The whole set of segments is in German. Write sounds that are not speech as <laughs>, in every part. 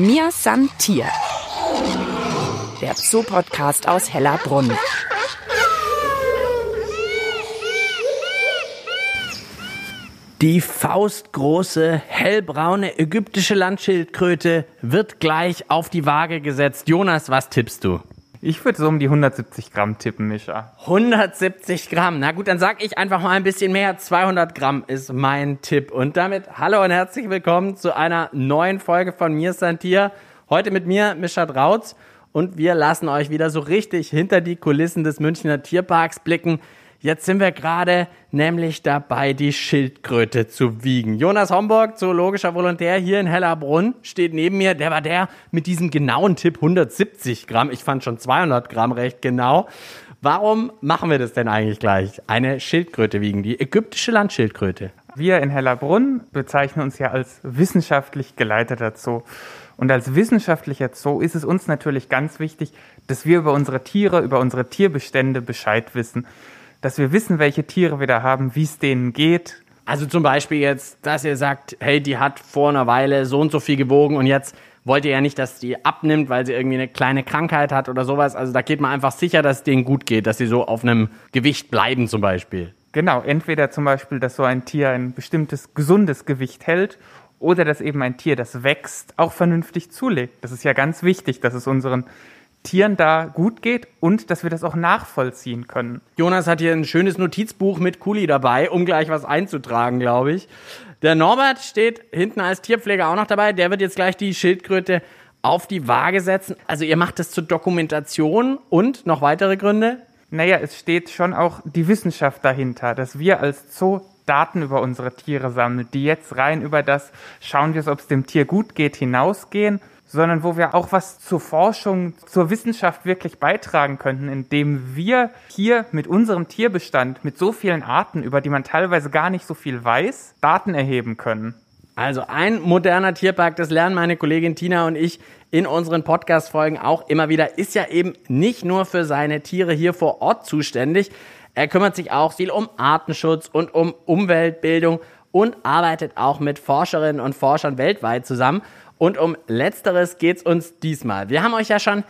Mir san Tier. Der Zoo-Podcast aus Hellerbrunn. Die faustgroße, hellbraune ägyptische Landschildkröte wird gleich auf die Waage gesetzt. Jonas, was tippst du? Ich würde so um die 170 Gramm tippen, Mischa. 170 Gramm. Na gut, dann sag ich einfach mal ein bisschen mehr. 200 Gramm ist mein Tipp. Und damit hallo und herzlich willkommen zu einer neuen Folge von Mir Santier. Heute mit mir, Mischa Drautz. Und wir lassen euch wieder so richtig hinter die Kulissen des Münchner Tierparks blicken. Jetzt sind wir gerade nämlich dabei, die Schildkröte zu wiegen. Jonas Homburg, zoologischer Volontär hier in Hellerbrunn, steht neben mir. Der war der mit diesem genauen Tipp 170 Gramm. Ich fand schon 200 Gramm recht genau. Warum machen wir das denn eigentlich gleich? Eine Schildkröte wiegen, die ägyptische Landschildkröte. Wir in Hellerbrunn bezeichnen uns ja als wissenschaftlich geleiteter Zoo. Und als wissenschaftlicher Zoo ist es uns natürlich ganz wichtig, dass wir über unsere Tiere, über unsere Tierbestände Bescheid wissen dass wir wissen, welche Tiere wir da haben, wie es denen geht. Also zum Beispiel jetzt, dass ihr sagt, hey, die hat vor einer Weile so und so viel gewogen und jetzt wollt ihr ja nicht, dass die abnimmt, weil sie irgendwie eine kleine Krankheit hat oder sowas. Also da geht man einfach sicher, dass es denen gut geht, dass sie so auf einem Gewicht bleiben zum Beispiel. Genau, entweder zum Beispiel, dass so ein Tier ein bestimmtes gesundes Gewicht hält oder dass eben ein Tier, das wächst, auch vernünftig zulegt. Das ist ja ganz wichtig, dass es unseren Tieren da gut geht und dass wir das auch nachvollziehen können. Jonas hat hier ein schönes Notizbuch mit Kuli dabei, um gleich was einzutragen, glaube ich. Der Norbert steht hinten als Tierpfleger auch noch dabei. Der wird jetzt gleich die Schildkröte auf die Waage setzen. Also ihr macht das zur Dokumentation und noch weitere Gründe? Naja, es steht schon auch die Wissenschaft dahinter, dass wir als Zoo Daten über unsere Tiere sammeln, die jetzt rein über das schauen wir, ob es dem Tier gut geht, hinausgehen sondern wo wir auch was zur Forschung, zur Wissenschaft wirklich beitragen könnten, indem wir hier mit unserem Tierbestand, mit so vielen Arten, über die man teilweise gar nicht so viel weiß, Daten erheben können. Also ein moderner Tierpark, das lernen meine Kollegin Tina und ich in unseren Podcast-Folgen auch immer wieder, ist ja eben nicht nur für seine Tiere hier vor Ort zuständig. Er kümmert sich auch viel um Artenschutz und um Umweltbildung und arbeitet auch mit Forscherinnen und Forschern weltweit zusammen. Und um Letzteres geht es uns diesmal. Wir haben euch ja schon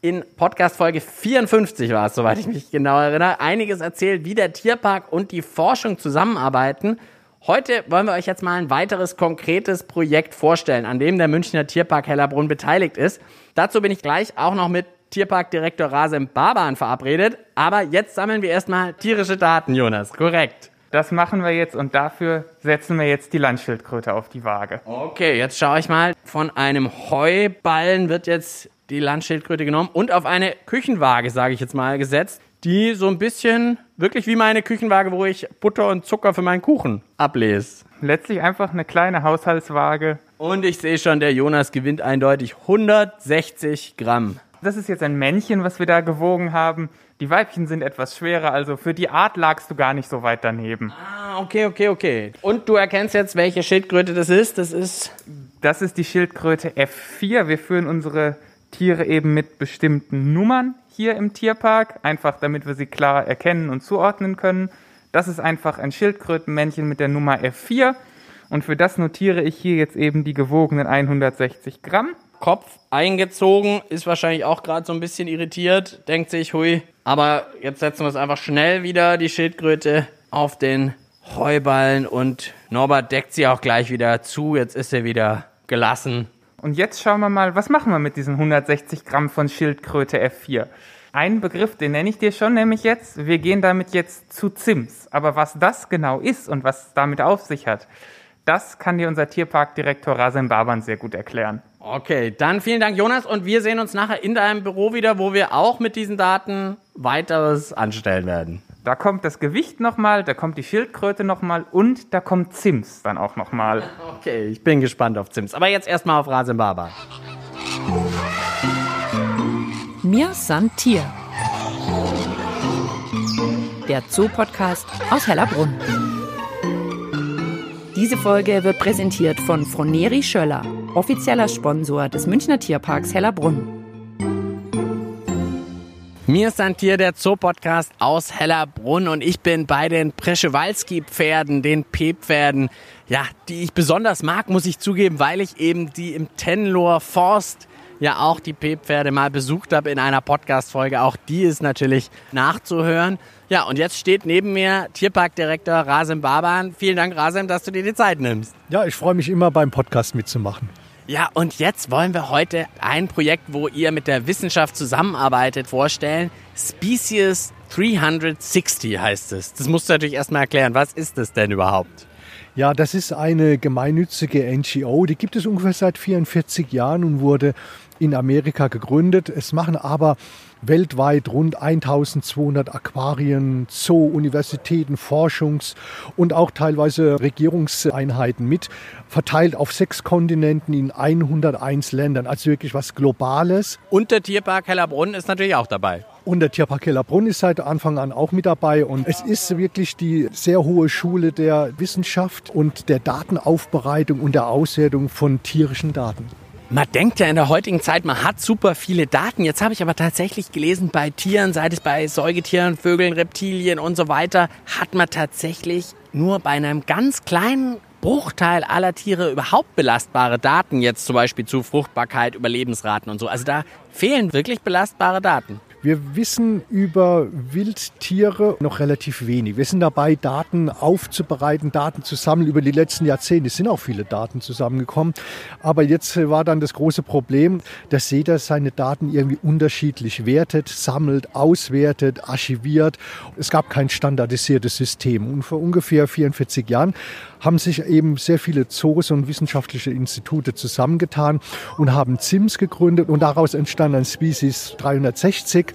in Podcast Folge 54 war es, soweit ich mich genau erinnere, einiges erzählt, wie der Tierpark und die Forschung zusammenarbeiten. Heute wollen wir euch jetzt mal ein weiteres konkretes Projekt vorstellen, an dem der Münchner Tierpark Hellerbrunn beteiligt ist. Dazu bin ich gleich auch noch mit Tierparkdirektor Rasem Baban verabredet. Aber jetzt sammeln wir erstmal tierische Daten, Jonas. Korrekt. Das machen wir jetzt und dafür setzen wir jetzt die Landschildkröte auf die Waage. Okay, jetzt schaue ich mal. Von einem Heuballen wird jetzt die Landschildkröte genommen und auf eine Küchenwaage, sage ich jetzt mal, gesetzt, die so ein bisschen wirklich wie meine Küchenwaage, wo ich Butter und Zucker für meinen Kuchen ablese. Letztlich einfach eine kleine Haushaltswaage. Und ich sehe schon, der Jonas gewinnt eindeutig 160 Gramm. Das ist jetzt ein Männchen, was wir da gewogen haben. Die Weibchen sind etwas schwerer, also für die Art lagst du gar nicht so weit daneben. Ah, okay, okay, okay. Und du erkennst jetzt, welche Schildkröte das ist? Das ist. Das ist die Schildkröte F4. Wir führen unsere Tiere eben mit bestimmten Nummern hier im Tierpark, einfach damit wir sie klar erkennen und zuordnen können. Das ist einfach ein Schildkrötenmännchen mit der Nummer F4. Und für das notiere ich hier jetzt eben die gewogenen 160 Gramm. Kopf eingezogen, ist wahrscheinlich auch gerade so ein bisschen irritiert, denkt sich, hui. Aber jetzt setzen wir es einfach schnell wieder, die Schildkröte, auf den Heuballen und Norbert deckt sie auch gleich wieder zu. Jetzt ist er wieder gelassen. Und jetzt schauen wir mal, was machen wir mit diesen 160 Gramm von Schildkröte F4? Ein Begriff, den nenne ich dir schon, nämlich jetzt, wir gehen damit jetzt zu Zims. Aber was das genau ist und was damit auf sich hat, das kann dir unser Tierparkdirektor Rasen Baban sehr gut erklären. Okay, dann vielen Dank, Jonas. Und wir sehen uns nachher in deinem Büro wieder, wo wir auch mit diesen Daten weiteres anstellen werden. Da kommt das Gewicht nochmal, da kommt die Schildkröte nochmal und da kommt Zims dann auch nochmal. <laughs> Okay, ich bin gespannt auf Zims. Aber jetzt erstmal auf Rasen Baba. Mir san Tier. Der Zoo-Podcast aus Hellerbrunn. Diese Folge wird präsentiert von Froneri Schöller, offizieller Sponsor des Münchner Tierparks Hellerbrunn. Mir ist ein Tier der Zoo-Podcast aus Hellerbrunn und ich bin bei den Preschewalski-Pferden, den P-Pferden, ja, die ich besonders mag, muss ich zugeben, weil ich eben die im Tenloher Forst ja auch die P-Pferde mal besucht habe in einer Podcast-Folge. Auch die ist natürlich nachzuhören. Ja, und jetzt steht neben mir Tierparkdirektor Rasim Baban. Vielen Dank, Rasim, dass du dir die Zeit nimmst. Ja, ich freue mich immer beim Podcast mitzumachen. Ja, und jetzt wollen wir heute ein Projekt, wo ihr mit der Wissenschaft zusammenarbeitet, vorstellen. Species 360 heißt es. Das musst du natürlich erstmal erklären. Was ist das denn überhaupt? Ja, das ist eine gemeinnützige NGO, die gibt es ungefähr seit 44 Jahren und wurde in Amerika gegründet. Es machen aber weltweit rund 1200 Aquarien, Zoo, Universitäten, Forschungs- und auch teilweise Regierungseinheiten mit, verteilt auf sechs Kontinenten in 101 Ländern. Also wirklich was Globales. Und der Tierpark Hellerbrunn ist natürlich auch dabei. Und der Tierpark Hellerbrunn ist seit Anfang an auch mit dabei. Und es ist wirklich die sehr hohe Schule der Wissenschaft und der Datenaufbereitung und der Auswertung von tierischen Daten. Man denkt ja in der heutigen Zeit, man hat super viele Daten. Jetzt habe ich aber tatsächlich gelesen, bei Tieren, sei es bei Säugetieren, Vögeln, Reptilien und so weiter, hat man tatsächlich nur bei einem ganz kleinen Bruchteil aller Tiere überhaupt belastbare Daten, jetzt zum Beispiel zu Fruchtbarkeit, Überlebensraten und so. Also da fehlen wirklich belastbare Daten. Wir wissen über Wildtiere noch relativ wenig. Wir sind dabei, Daten aufzubereiten, Daten zu sammeln über die letzten Jahrzehnte. Es sind auch viele Daten zusammengekommen. Aber jetzt war dann das große Problem, dass jeder seine Daten irgendwie unterschiedlich wertet, sammelt, auswertet, archiviert. Es gab kein standardisiertes System. Und vor ungefähr 44 Jahren haben sich eben sehr viele Zoos und wissenschaftliche Institute zusammengetan und haben ZIMS gegründet und daraus entstand ein Species 360.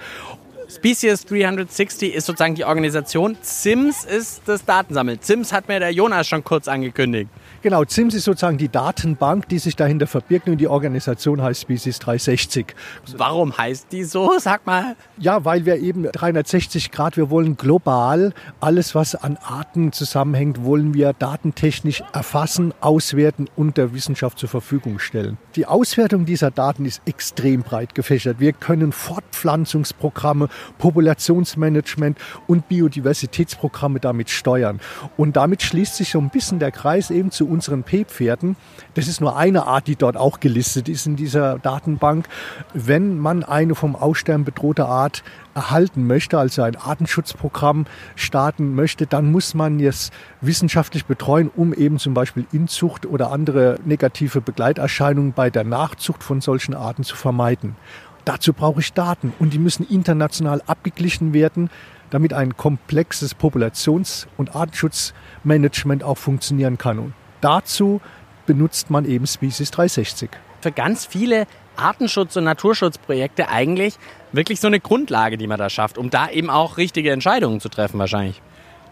Species 360 ist sozusagen die Organisation. ZIMS ist das Datensammeln. ZIMS hat mir der Jonas schon kurz angekündigt. Genau, ZIMS ist sozusagen die Datenbank, die sich dahinter verbirgt und die Organisation heißt Species 360. Warum heißt die so? Sag mal. Ja, weil wir eben 360 Grad, wir wollen global alles, was an Arten zusammenhängt, wollen wir datentechnisch erfassen, auswerten und der Wissenschaft zur Verfügung stellen. Die Auswertung dieser Daten ist extrem breit gefächert. Wir können Fortpflanzungsprogramme, Populationsmanagement und Biodiversitätsprogramme damit steuern. Und damit schließt sich so ein bisschen der Kreis eben zu unseren P-Pferden. Das ist nur eine Art, die dort auch gelistet ist in dieser Datenbank. Wenn man eine vom Aussterben bedrohte Art erhalten möchte, also ein Artenschutzprogramm starten möchte, dann muss man es wissenschaftlich betreuen, um eben zum Beispiel Inzucht oder andere negative Begleiterscheinungen bei der Nachzucht von solchen Arten zu vermeiden. Dazu brauche ich Daten und die müssen international abgeglichen werden, damit ein komplexes Populations- und Artenschutzmanagement auch funktionieren kann. Dazu benutzt man eben Species 360. Für ganz viele Artenschutz- und Naturschutzprojekte eigentlich wirklich so eine Grundlage, die man da schafft, um da eben auch richtige Entscheidungen zu treffen wahrscheinlich.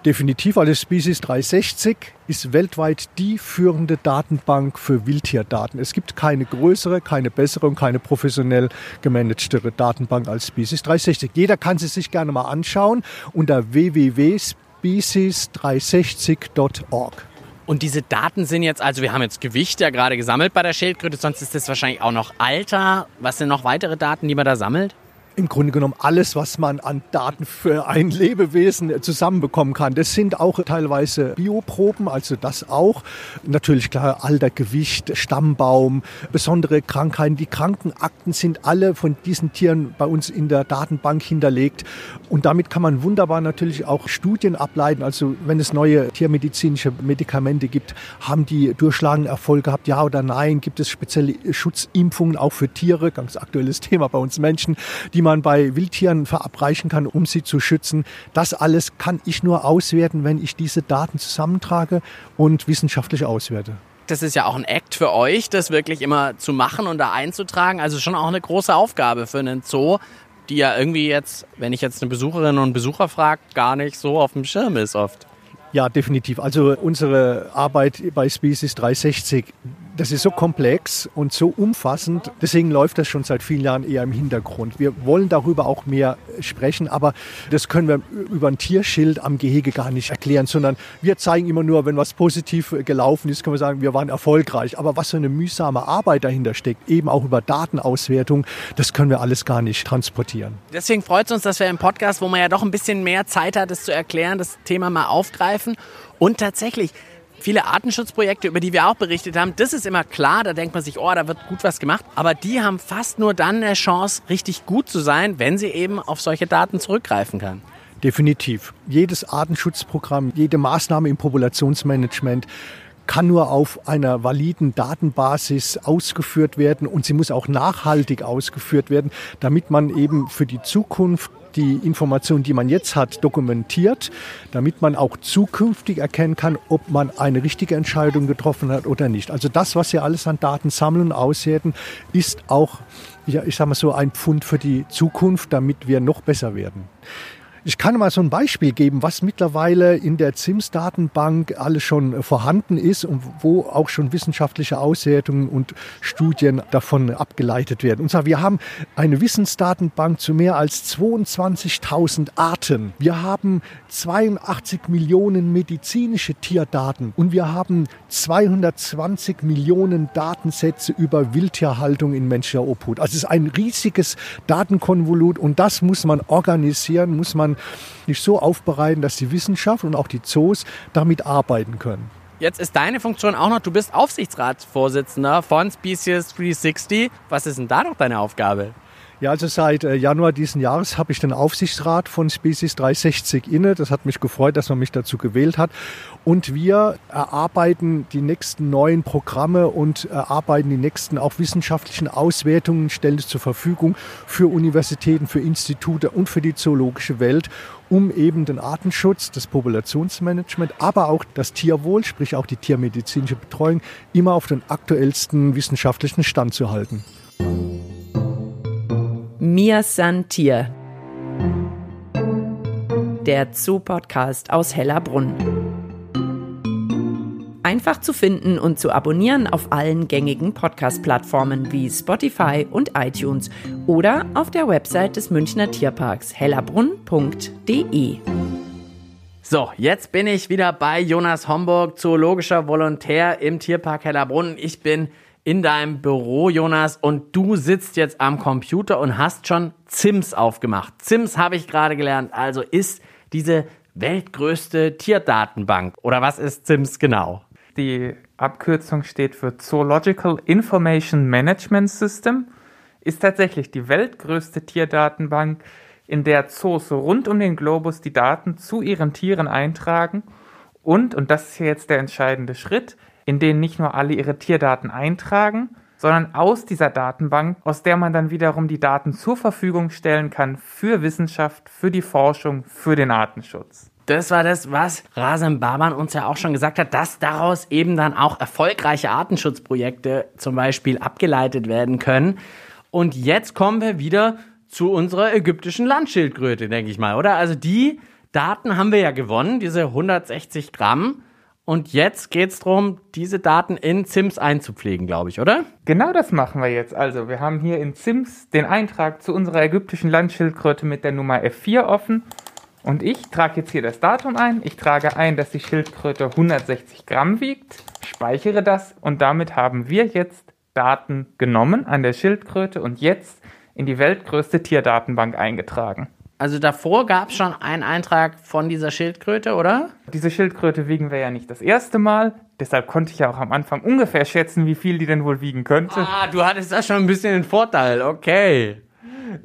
Definitiv, also Species 360 ist weltweit die führende Datenbank für Wildtierdaten. Es gibt keine größere, keine bessere und keine professionell gemanagtere Datenbank als Species 360. Jeder kann sie sich gerne mal anschauen unter www.species360.org. Und diese Daten sind jetzt, also wir haben jetzt Gewicht ja gerade gesammelt bei der Schildkröte, sonst ist das wahrscheinlich auch noch Alter. Was sind noch weitere Daten, die man da sammelt? Im Grunde genommen alles, was man an Daten für ein Lebewesen zusammenbekommen kann. Das sind auch teilweise Bioproben, also das auch. Natürlich klar Alter, Gewicht, Stammbaum, besondere Krankheiten. Die Krankenakten sind alle von diesen Tieren bei uns in der Datenbank hinterlegt. Und damit kann man wunderbar natürlich auch Studien ableiten. Also wenn es neue tiermedizinische Medikamente gibt, haben die durchschlagenden Erfolg gehabt, ja oder nein? Gibt es spezielle Schutzimpfungen auch für Tiere? Ganz aktuelles Thema bei uns Menschen, die man man bei Wildtieren verabreichen kann, um sie zu schützen. Das alles kann ich nur auswerten, wenn ich diese Daten zusammentrage und wissenschaftlich auswerte. Das ist ja auch ein Act für euch, das wirklich immer zu machen und da einzutragen. Also schon auch eine große Aufgabe für einen Zoo, die ja irgendwie jetzt, wenn ich jetzt eine Besucherin und Besucher frage, gar nicht so auf dem Schirm ist oft. Ja, definitiv. Also unsere Arbeit bei Species 360 das ist so komplex und so umfassend. Deswegen läuft das schon seit vielen Jahren eher im Hintergrund. Wir wollen darüber auch mehr sprechen, aber das können wir über ein Tierschild am Gehege gar nicht erklären, sondern wir zeigen immer nur, wenn was positiv gelaufen ist, können wir sagen, wir waren erfolgreich. Aber was für eine mühsame Arbeit dahinter steckt, eben auch über Datenauswertung, das können wir alles gar nicht transportieren. Deswegen freut es uns, dass wir im Podcast, wo man ja doch ein bisschen mehr Zeit hat, es zu erklären, das Thema mal aufgreifen. Und tatsächlich, viele Artenschutzprojekte, über die wir auch berichtet haben, das ist immer klar, da denkt man sich, oh, da wird gut was gemacht. Aber die haben fast nur dann eine Chance, richtig gut zu sein, wenn sie eben auf solche Daten zurückgreifen kann. Definitiv. Jedes Artenschutzprogramm, jede Maßnahme im Populationsmanagement kann nur auf einer validen Datenbasis ausgeführt werden und sie muss auch nachhaltig ausgeführt werden, damit man eben für die Zukunft die Informationen, die man jetzt hat, dokumentiert, damit man auch zukünftig erkennen kann, ob man eine richtige Entscheidung getroffen hat oder nicht. Also das, was wir alles an Daten sammeln und auswerten, ist auch, ja, ich sage mal so, ein Pfund für die Zukunft, damit wir noch besser werden. Ich kann mal so ein Beispiel geben, was mittlerweile in der ZIMS-Datenbank alles schon vorhanden ist und wo auch schon wissenschaftliche Auswertungen und Studien davon abgeleitet werden. Und zwar, wir haben eine Wissensdatenbank zu mehr als 22.000 Arten. Wir haben 82 Millionen medizinische Tierdaten und wir haben 220 Millionen Datensätze über Wildtierhaltung in menschlicher Obhut. Also es ist ein riesiges Datenkonvolut und das muss man organisieren, muss man nicht so aufbereiten, dass die Wissenschaft und auch die Zoos damit arbeiten können. Jetzt ist deine Funktion auch noch, du bist Aufsichtsratsvorsitzender von Species 360. Was ist denn da noch deine Aufgabe? Ja, also seit äh, Januar diesen Jahres habe ich den Aufsichtsrat von Species 360 inne. Das hat mich gefreut, dass man mich dazu gewählt hat. Und wir erarbeiten die nächsten neuen Programme und erarbeiten die nächsten auch wissenschaftlichen Auswertungen, stellen es zur Verfügung für Universitäten, für Institute und für die zoologische Welt, um eben den Artenschutz, das Populationsmanagement, aber auch das Tierwohl, sprich auch die tiermedizinische Betreuung, immer auf den aktuellsten wissenschaftlichen Stand zu halten. Mir san Tier. Der Zoo-Podcast aus Hellerbrunn. Einfach zu finden und zu abonnieren auf allen gängigen Podcast-Plattformen wie Spotify und iTunes oder auf der Website des Münchner Tierparks hellerbrunn.de. So, jetzt bin ich wieder bei Jonas Homburg, zoologischer Volontär im Tierpark Hellerbrunn. Ich bin in deinem Büro, Jonas, und du sitzt jetzt am Computer und hast schon ZIMS aufgemacht. ZIMS habe ich gerade gelernt, also ist diese weltgrößte Tierdatenbank. Oder was ist ZIMS genau? Die Abkürzung steht für Zoological Information Management System, ist tatsächlich die weltgrößte Tierdatenbank, in der Zoos rund um den Globus die Daten zu ihren Tieren eintragen und, und das ist hier jetzt der entscheidende Schritt, in denen nicht nur alle ihre Tierdaten eintragen, sondern aus dieser Datenbank, aus der man dann wiederum die Daten zur Verfügung stellen kann für Wissenschaft, für die Forschung, für den Artenschutz. Das war das, was Rasen Baban uns ja auch schon gesagt hat, dass daraus eben dann auch erfolgreiche Artenschutzprojekte zum Beispiel abgeleitet werden können. Und jetzt kommen wir wieder zu unserer ägyptischen Landschildkröte, denke ich mal, oder? Also die Daten haben wir ja gewonnen, diese 160 Gramm. Und jetzt geht es darum, diese Daten in ZIMS einzupflegen, glaube ich, oder? Genau das machen wir jetzt. Also, wir haben hier in ZIMS den Eintrag zu unserer ägyptischen Landschildkröte mit der Nummer F4 offen. Und ich trage jetzt hier das Datum ein. Ich trage ein, dass die Schildkröte 160 Gramm wiegt, speichere das und damit haben wir jetzt Daten genommen an der Schildkröte und jetzt in die weltgrößte Tierdatenbank eingetragen. Also davor gab es schon einen Eintrag von dieser Schildkröte, oder? Diese Schildkröte wiegen wir ja nicht das erste Mal. Deshalb konnte ich ja auch am Anfang ungefähr schätzen, wie viel die denn wohl wiegen könnte. Ah, du hattest da schon ein bisschen den Vorteil, okay.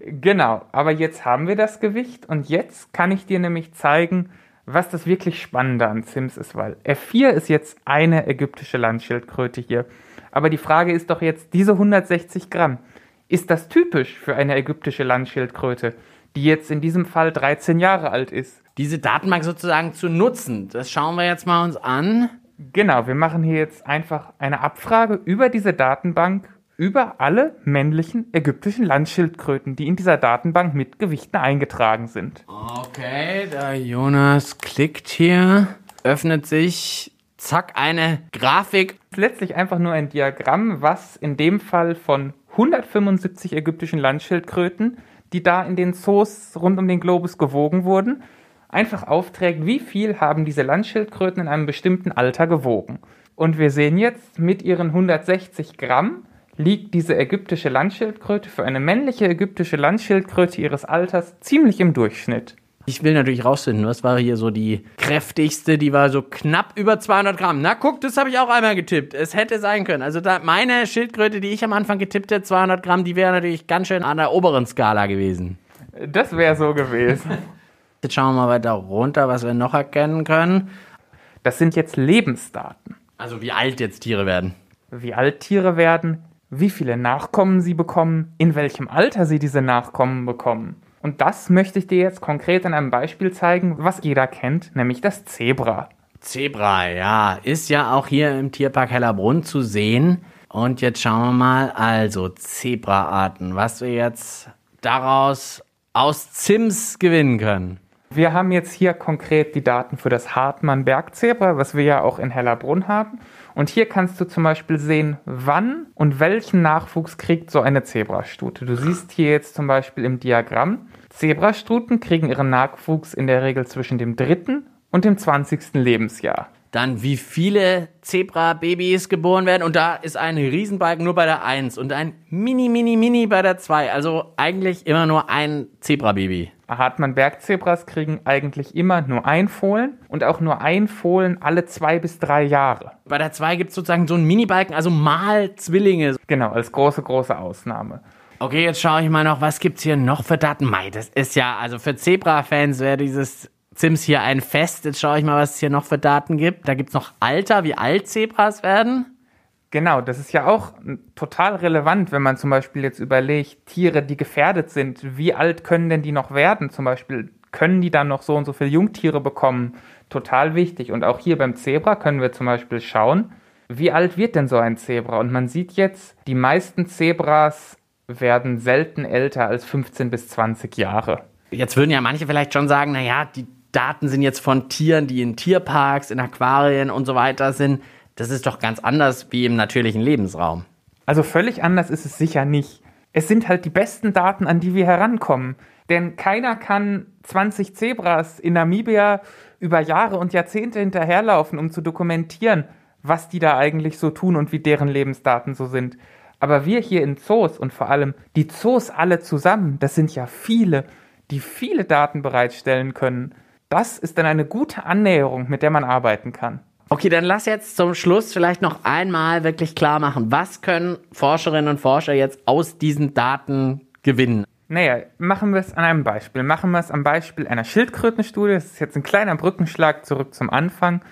Genau, aber jetzt haben wir das Gewicht und jetzt kann ich dir nämlich zeigen, was das wirklich Spannende an Sims ist, weil F4 ist jetzt eine ägyptische Landschildkröte hier. Aber die Frage ist doch jetzt, diese 160 Gramm, ist das typisch für eine ägyptische Landschildkröte? Die jetzt in diesem Fall 13 Jahre alt ist. Diese Datenbank sozusagen zu nutzen, das schauen wir jetzt mal uns an. Genau, wir machen hier jetzt einfach eine Abfrage über diese Datenbank über alle männlichen ägyptischen Landschildkröten, die in dieser Datenbank mit Gewichten eingetragen sind. Okay, der Jonas klickt hier, öffnet sich zack, eine Grafik. Letztlich einfach nur ein Diagramm, was in dem Fall von 175 ägyptischen Landschildkröten, die da in den Zoos rund um den Globus gewogen wurden, einfach aufträgt, wie viel haben diese Landschildkröten in einem bestimmten Alter gewogen. Und wir sehen jetzt, mit ihren 160 Gramm liegt diese ägyptische Landschildkröte für eine männliche ägyptische Landschildkröte ihres Alters ziemlich im Durchschnitt. Ich will natürlich rausfinden, was war hier so die kräftigste, die war so knapp über 200 Gramm. Na guck, das habe ich auch einmal getippt. Es hätte sein können. Also da, meine Schildkröte, die ich am Anfang getippt hätte, 200 Gramm, die wäre natürlich ganz schön an der oberen Skala gewesen. Das wäre so gewesen. <laughs> Jetzt schauen wir mal weiter runter, was wir noch erkennen können. Das sind jetzt Lebensdaten. Also wie alt jetzt Tiere werden. Wie alt Tiere werden, wie viele Nachkommen sie bekommen, in welchem Alter sie diese Nachkommen bekommen. Und das möchte ich dir jetzt konkret an einem Beispiel zeigen, was jeder kennt, nämlich das Zebra. Zebra, ja, ist ja auch hier im Tierpark Hellerbrunn zu sehen. Und jetzt schauen wir mal, also Zebraarten, was wir jetzt daraus aus Zims gewinnen können. Wir haben jetzt hier konkret die Daten für das Hartmann-Bergzebra, was wir ja auch in Hellerbrunn haben. Und hier kannst du zum Beispiel sehen, wann und welchen Nachwuchs kriegt so eine Zebrastute. Du siehst hier jetzt zum Beispiel im Diagramm, Zebrastuten kriegen ihren Nachwuchs in der Regel zwischen dem dritten und dem 20. Lebensjahr. Dann wie viele Zebra-Babys geboren werden. Und da ist ein Riesenbalken nur bei der 1 und ein Mini, Mini, Mini bei der 2. Also eigentlich immer nur ein Zebra-Baby. Hartmann-Bergzebras kriegen eigentlich immer nur ein Fohlen und auch nur ein Fohlen alle zwei bis drei Jahre. Bei der 2 gibt es sozusagen so einen Mini-Balken, also mal Zwillinge. Genau, als große, große Ausnahme. Okay, jetzt schaue ich mal noch, was gibt's hier noch für Daten? Mei, das ist ja, also für Zebra-Fans wäre dieses Sims hier ein Fest. Jetzt schaue ich mal, was es hier noch für Daten gibt. Da gibt's noch Alter, wie alt Zebras werden. Genau, das ist ja auch total relevant, wenn man zum Beispiel jetzt überlegt, Tiere, die gefährdet sind, wie alt können denn die noch werden? Zum Beispiel, können die dann noch so und so viele Jungtiere bekommen? Total wichtig. Und auch hier beim Zebra können wir zum Beispiel schauen, wie alt wird denn so ein Zebra? Und man sieht jetzt, die meisten Zebras werden selten älter als 15 bis 20 Jahre. Jetzt würden ja manche vielleicht schon sagen, naja, die Daten sind jetzt von Tieren, die in Tierparks, in Aquarien und so weiter sind. Das ist doch ganz anders wie im natürlichen Lebensraum. Also völlig anders ist es sicher nicht. Es sind halt die besten Daten, an die wir herankommen. Denn keiner kann 20 Zebras in Namibia über Jahre und Jahrzehnte hinterherlaufen, um zu dokumentieren, was die da eigentlich so tun und wie deren Lebensdaten so sind. Aber wir hier in Zoos und vor allem die Zoos alle zusammen, das sind ja viele, die viele Daten bereitstellen können. Das ist dann eine gute Annäherung, mit der man arbeiten kann. Okay, dann lass jetzt zum Schluss vielleicht noch einmal wirklich klar machen, was können Forscherinnen und Forscher jetzt aus diesen Daten gewinnen? Naja, machen wir es an einem Beispiel. Machen wir es am Beispiel einer Schildkrötenstudie. Das ist jetzt ein kleiner Brückenschlag zurück zum Anfang.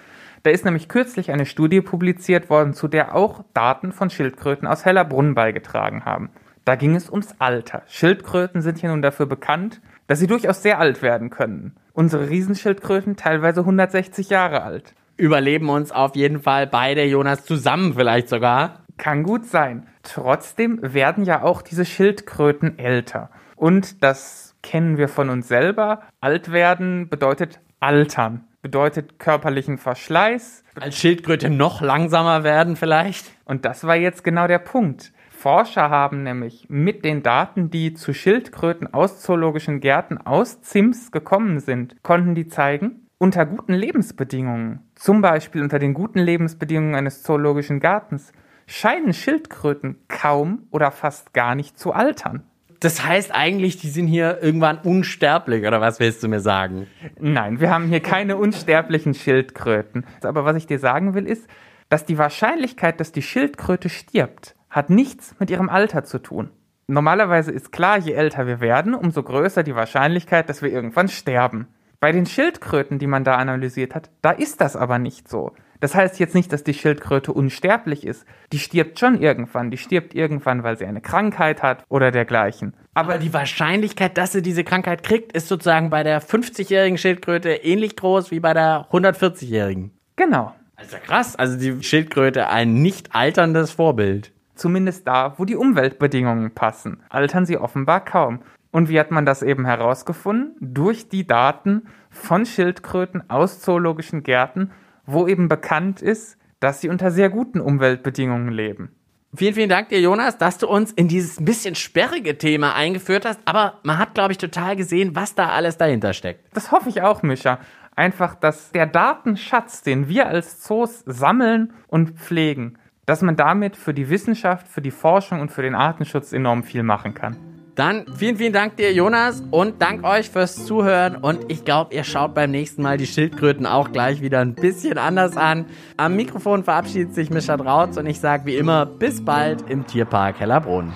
Da ist nämlich kürzlich eine Studie publiziert worden, zu der auch Daten von Schildkröten aus Hellerbrunn beigetragen haben. Da ging es ums Alter. Schildkröten sind ja nun dafür bekannt, dass sie durchaus sehr alt werden können. Unsere Riesenschildkröten teilweise 160 Jahre alt. Überleben uns auf jeden Fall beide, Jonas, zusammen vielleicht sogar. Kann gut sein. Trotzdem werden ja auch diese Schildkröten älter. Und das kennen wir von uns selber. Alt werden bedeutet altern bedeutet körperlichen Verschleiß. Als Schildkröte noch langsamer werden vielleicht. Und das war jetzt genau der Punkt. Forscher haben nämlich mit den Daten, die zu Schildkröten aus zoologischen Gärten aus Zims gekommen sind, konnten die zeigen, unter guten Lebensbedingungen, zum Beispiel unter den guten Lebensbedingungen eines zoologischen Gartens, scheinen Schildkröten kaum oder fast gar nicht zu altern. Das heißt eigentlich, die sind hier irgendwann unsterblich, oder was willst du mir sagen? Nein, wir haben hier keine unsterblichen Schildkröten. Aber was ich dir sagen will, ist, dass die Wahrscheinlichkeit, dass die Schildkröte stirbt, hat nichts mit ihrem Alter zu tun. Normalerweise ist klar, je älter wir werden, umso größer die Wahrscheinlichkeit, dass wir irgendwann sterben. Bei den Schildkröten, die man da analysiert hat, da ist das aber nicht so. Das heißt jetzt nicht, dass die Schildkröte unsterblich ist. Die stirbt schon irgendwann. Die stirbt irgendwann, weil sie eine Krankheit hat oder dergleichen. Aber die Wahrscheinlichkeit, dass sie diese Krankheit kriegt, ist sozusagen bei der 50-jährigen Schildkröte ähnlich groß wie bei der 140-jährigen. Genau. Also krass. Also die Schildkröte ein nicht alterndes Vorbild. Zumindest da, wo die Umweltbedingungen passen, altern sie offenbar kaum. Und wie hat man das eben herausgefunden? Durch die Daten von Schildkröten aus zoologischen Gärten wo eben bekannt ist, dass sie unter sehr guten Umweltbedingungen leben. Vielen, vielen Dank dir, Jonas, dass du uns in dieses ein bisschen sperrige Thema eingeführt hast. Aber man hat, glaube ich, total gesehen, was da alles dahinter steckt. Das hoffe ich auch, Micha. Einfach, dass der Datenschatz, den wir als Zoos sammeln und pflegen, dass man damit für die Wissenschaft, für die Forschung und für den Artenschutz enorm viel machen kann. Dann vielen, vielen Dank dir, Jonas, und dank euch fürs Zuhören. Und ich glaube, ihr schaut beim nächsten Mal die Schildkröten auch gleich wieder ein bisschen anders an. Am Mikrofon verabschiedet sich Mischa Drautz und ich sage wie immer, bis bald im Tierpark Hellerbrunn.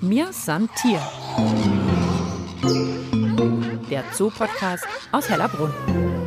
Mir san Tier. Der Zoo-Podcast aus Hellerbrunn.